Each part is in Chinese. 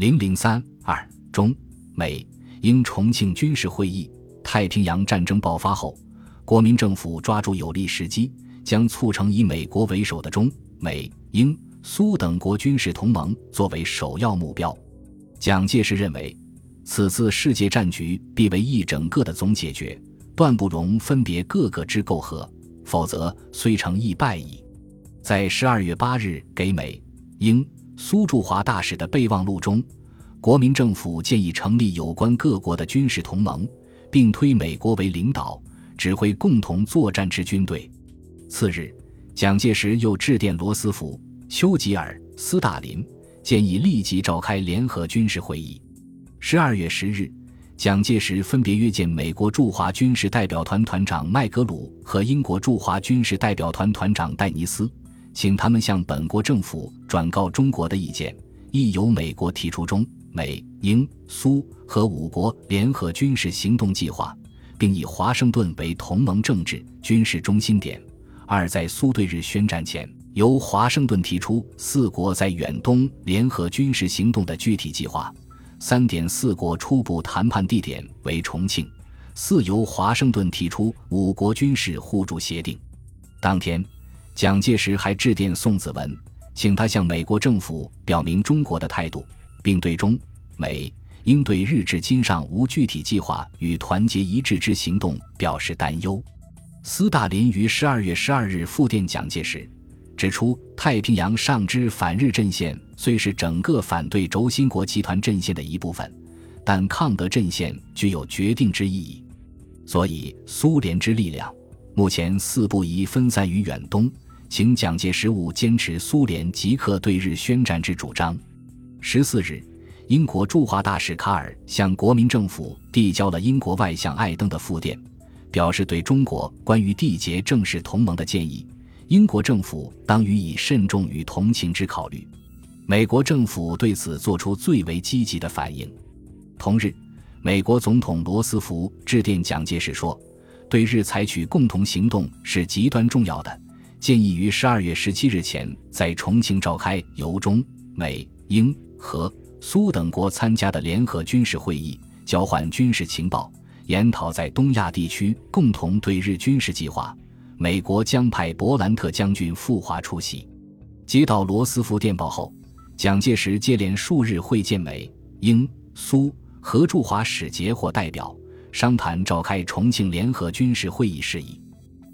零零三二中美英重庆军事会议。太平洋战争爆发后，国民政府抓住有利时机，将促成以美国为首的中美英苏等国军事同盟作为首要目标。蒋介石认为，此次世界战局必为一整个的总解决，断不容分别各个之媾和，否则虽成亦败矣。在十二月八日给美英苏驻华大使的备忘录中，国民政府建议成立有关各国的军事同盟，并推美国为领导，指挥共同作战之军队。次日，蒋介石又致电罗斯福、丘吉尔、斯大林。建议立即召开联合军事会议。十二月十日，蒋介石分别约见美国驻华军事代表团团长麦格鲁和英国驻华军事代表团团长戴尼斯，请他们向本国政府转告中国的意见，亦由美国提出中美英苏和五国联合军事行动计划，并以华盛顿为同盟政治军事中心点。二在苏对日宣战前。由华盛顿提出四国在远东联合军事行动的具体计划。三点四国初步谈判地点为重庆。四由华盛顿提出五国军事互助协定。当天，蒋介石还致电宋子文，请他向美国政府表明中国的态度，并对中美应对日至今尚无具体计划与团结一致之行动表示担忧。斯大林于十二月十二日复电蒋介石。指出，太平洋上之反日阵线虽是整个反对轴心国集团阵线的一部分，但抗德阵线具有决定之意义。所以，苏联之力量目前四不宜分散于远东，请蒋介石务坚持苏联即刻对日宣战之主张。十四日，英国驻华大使卡尔向国民政府递交了英国外相艾登的复电，表示对中国关于缔结正式同盟的建议。英国政府当予以慎重与同情之考虑，美国政府对此作出最为积极的反应。同日，美国总统罗斯福致电蒋介石说：“对日采取共同行动是极端重要的，建议于十二月十七日前在重庆召开由中美英和苏等国参加的联合军事会议，交换军事情报，研讨在东亚地区共同对日军事计划。”美国将派伯兰特将军赴华出席。接到罗斯福电报后，蒋介石接连数日会见美、英、苏和驻华使节或代表，商谈召开重庆联合军事会议事宜。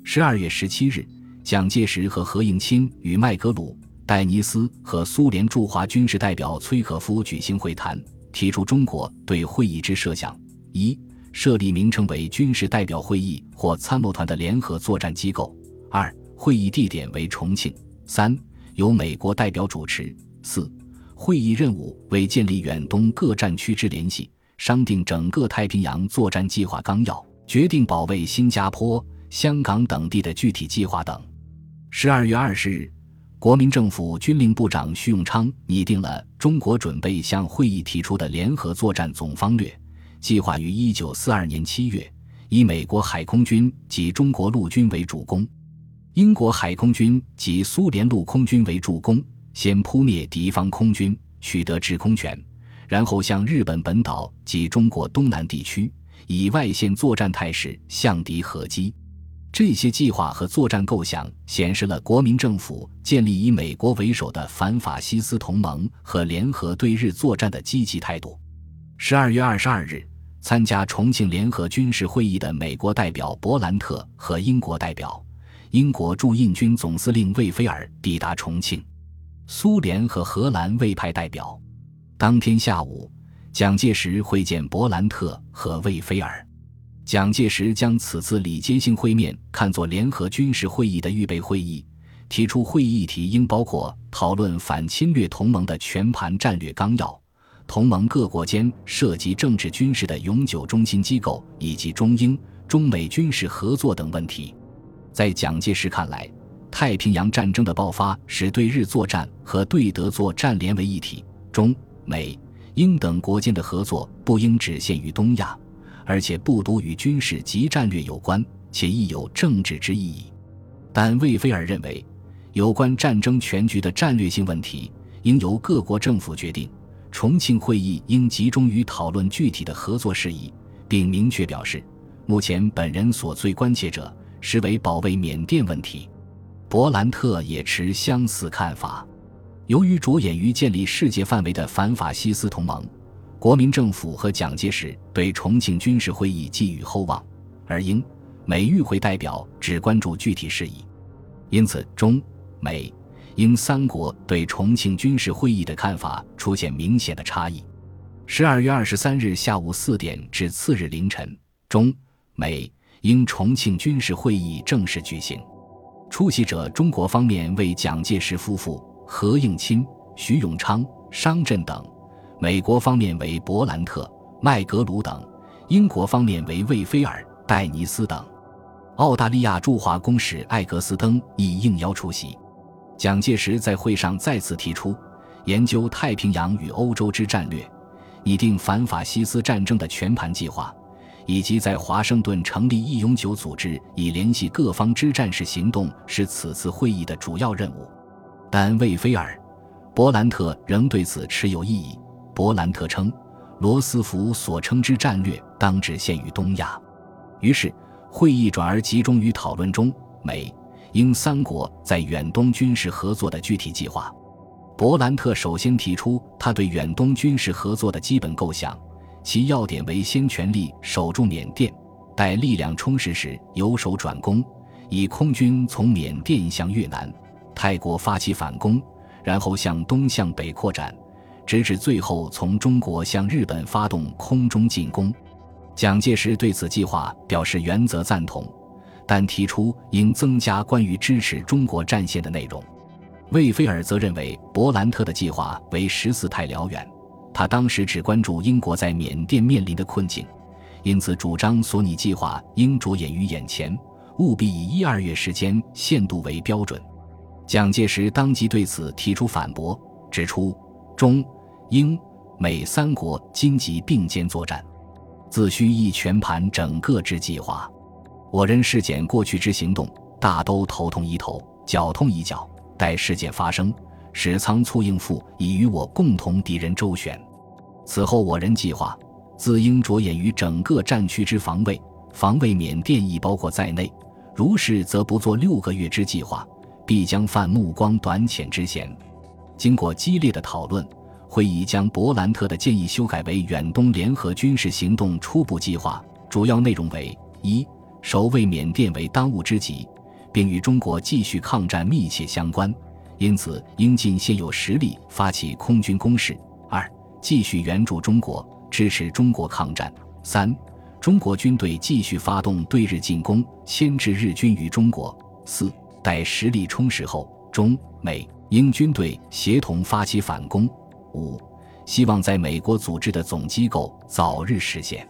十二月十七日，蒋介石和何应钦与麦格鲁、戴尼斯和苏联驻华军事代表崔可夫举行会谈，提出中国对会议之设想：一。设立名称为军事代表会议或参谋团的联合作战机构。二、会议地点为重庆。三、由美国代表主持。四、会议任务为建立远东各战区之联系，商定整个太平洋作战计划纲要，决定保卫新加坡、香港等地的具体计划等。十二月二十日，国民政府军令部长徐永昌拟定了中国准备向会议提出的联合作战总方略。计划于一九四二年七月，以美国海空军及中国陆军为主攻，英国海空军及苏联陆空军为助攻，先扑灭敌方空军，取得制空权，然后向日本本岛及中国东南地区以外线作战态势向敌合击。这些计划和作战构想显示了国民政府建立以美国为首的反法西斯同盟和联合对日作战的积极态度。十二月二十二日。参加重庆联合军事会议的美国代表伯兰特和英国代表、英国驻印军总司令魏菲尔抵达重庆，苏联和荷兰未派代表。当天下午，蒋介石会见伯兰特和魏菲尔。蒋介石将此次礼节性会面看作联合军事会议的预备会议，提出会议议题应包括讨论反侵略同盟的全盘战略纲要。同盟各国间涉及政治军事的永久中心机构，以及中英、中美军事合作等问题，在蒋介石看来，太平洋战争的爆发使对日作战和对德作战连为一体，中美英等国间的合作不应只限于东亚，而且不独与军事及战略有关，且亦有政治之意义。但魏菲尔认为，有关战争全局的战略性问题，应由各国政府决定。重庆会议应集中于讨论具体的合作事宜，并明确表示，目前本人所最关切者实为保卫缅甸问题。伯兰特也持相似看法。由于着眼于建立世界范围的反法西斯同盟，国民政府和蒋介石对重庆军事会议寄予厚望，而英美与会代表只关注具体事宜，因此中美英三国对重庆军事会议的看法出现明显的差异。十二月二十三日下午四点至次日凌晨，中美英重庆军事会议正式举行。出席者，中国方面为蒋介石夫妇、何应钦、徐永昌、商震等；美国方面为伯兰特、麦格鲁等；英国方面为魏菲尔、戴尼斯等。澳大利亚驻华公使艾格斯登亦应邀出席。蒋介石在会上再次提出，研究太平洋与欧洲之战略，拟定反法西斯战争的全盘计划。以及在华盛顿成立义永久组织，以联系各方之战士行动，是此次会议的主要任务。但魏菲尔、伯兰特仍对此持有异议。伯兰特称，罗斯福所称之战略当只限于东亚。于是，会议转而集中于讨论中美英三国在远东军事合作的具体计划。伯兰特首先提出他对远东军事合作的基本构想。其要点为：先全力守住缅甸，待力量充实时由守转攻，以空军从缅甸向越南、泰国发起反攻，然后向东向北扩展，直至最后从中国向日本发动空中进攻。蒋介石对此计划表示原则赞同，但提出应增加关于支持中国战线的内容。魏菲尔则认为伯兰特的计划为十四太辽远。他当时只关注英国在缅甸面临的困境，因此主张索尼计划应着眼于眼前，务必以一二月时间限度为标准。蒋介石当即对此提出反驳，指出中、英、美三国今即并肩作战，自需一全盘整个之计划。我人事检过去之行动，大都头痛医头，脚痛医脚，待事件发生。使仓促应付，以与我共同敌人周旋。此后我人计划，自应着眼于整个战区之防卫，防卫缅甸亦包括在内。如是，则不做六个月之计划，必将犯目光短浅之嫌。经过激烈的讨论，会议将伯兰特的建议修改为远东联合军事行动初步计划，主要内容为：一、守卫缅甸为当务之急，并与中国继续抗战密切相关。因此，应尽现有实力发起空军攻势；二、继续援助中国，支持中国抗战；三、中国军队继续发动对日进攻，牵制日军于中国；四、待实力充实后，中美英军队协同发起反攻；五、希望在美国组织的总机构早日实现。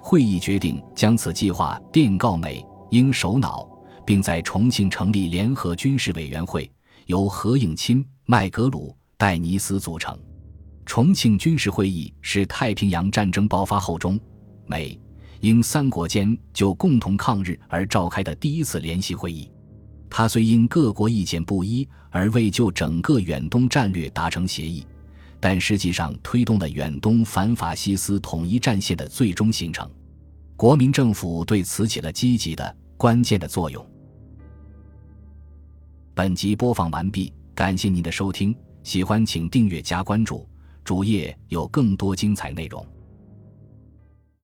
会议决定将此计划电告美英首脑，并在重庆成立联合军事委员会。由何应钦、麦格鲁、戴尼斯组成。重庆军事会议是太平洋战争爆发后中美英三国间就共同抗日而召开的第一次联席会议。它虽因各国意见不一而未就整个远东战略达成协议，但实际上推动了远东反法西斯统一战线的最终形成。国民政府对此起了积极的、关键的作用。本集播放完毕，感谢您的收听，喜欢请订阅加关注，主页有更多精彩内容。